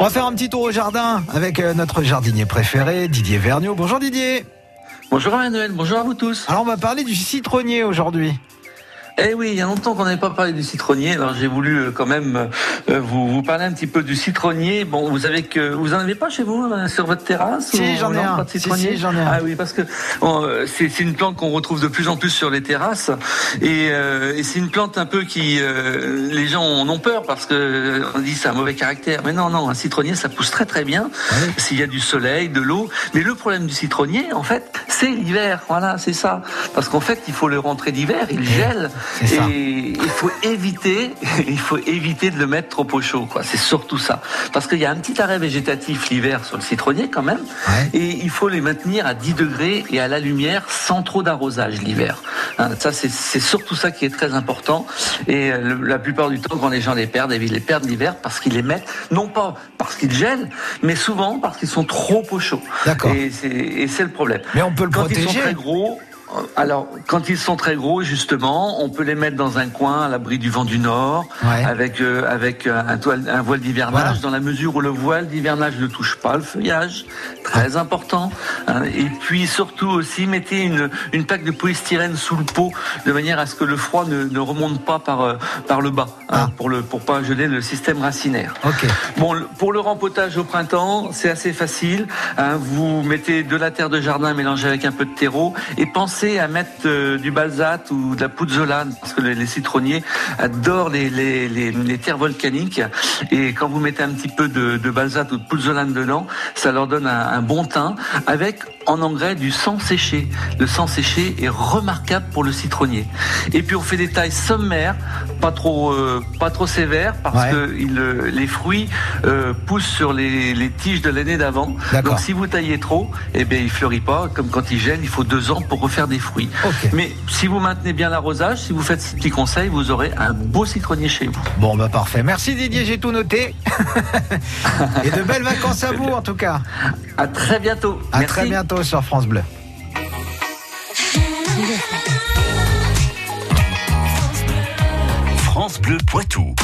On va faire un petit tour au jardin avec euh, notre jardinier préféré, Didier Vergniaud. Bonjour Didier. Bonjour Emmanuel, bonjour à vous tous. Alors on va parler du citronnier aujourd'hui. Eh oui, il y a longtemps qu'on n'avait pas parlé du citronnier, alors j'ai voulu euh, quand même euh, vous, vous parler un petit peu du citronnier. Bon, vous savez que vous en avez pas chez vous euh, sur votre terrasse Si, j'en ai non, un. pas de Si, citronnier? si, j'en ai un. Ah oui, parce que bon, euh, c'est c'est une plante qu'on retrouve de plus en plus sur les terrasses et, euh, et c'est une plante un peu qui euh, les gens en ont peur parce que euh, on dit c'est un mauvais caractère. Mais non, non, un citronnier ça pousse très très bien Ouais. s'il y a du soleil, de l'eau. Mais le problème du citronnier, en fait, c'est l'hiver. Voilà, c'est ça. Parce qu'en fait, il faut le rentrer d'hiver, il gèle. c'est ça. Et il faut éviter, il faut éviter de le mettre trop au chaud, quoi. C'est surtout ça. Parce qu'il y a un petit arrêt végétatif l'hiver sur le citronnier, quand même. Ouais. Et il faut les maintenir à 10 degrés et à la lumière sans trop d'arrosage l'hiver. Hein, ça, c'est c'est surtout ça qui est très important. Et euh, le- la plupart du temps, quand les gens les perdent, ils les perdent l'hiver parce qu'ils les mettent, non pas parce qu'ils gèlent, mais souvent parce qu'ils sont trop au chaud. D'accord. Et c'est et c'est le problème. Mais on peut le Quand ils sont protéger. très gros, alors quand ils sont très gros, justement, on peut les mettre dans un coin à l'abri du vent du nord, Ouais. avec euh, avec euh, un, toile- un voile d'hivernage, Voilà. dans la mesure où le voile d'hivernage ne touche pas le feuillage, très important. hein. et puis surtout aussi, mettez une une plaque de polystyrène sous le pot, de manière à ce que le froid ne, ne remonte pas par euh, par le bas, hein, Ah. pour le pour pas geler le système racinaire. Ok. Bon, pour le rempotage au printemps, c'est assez facile. hein. vous mettez de la terre de jardin mélangée avec un peu de terreau et pensez à mettre euh, du balsate ou de la pouzzolane parce que les, les citronniers adorent les, les, les, les terres volcaniques et quand vous mettez un petit peu de, de balsate ou de pouzzolane dedans, ça leur donne un, un bon teint avec en engrais du sang séché. Le sang séché est remarquable pour le citronnier. Et puis on fait des tailles sommaires, pas trop euh, pas trop sévères parce Ouais. que il, euh, les fruits euh, poussent sur les, les tiges de l'année d'avant. Donc si vous taillez trop, eh bien il fleurit pas. Comme quand il gèle, il faut deux ans pour refaire des fruits. Mais si vous maintenez bien l'arrosage, si vous faites ce petit conseil, vous aurez un beau citronnier chez vous. Bon bah parfait. Merci Didier, j'ai tout noté. Et de belles vacances à vous en tout cas. À très bientôt. À Merci. très bientôt sur France Bleu. France Bleu Poitou.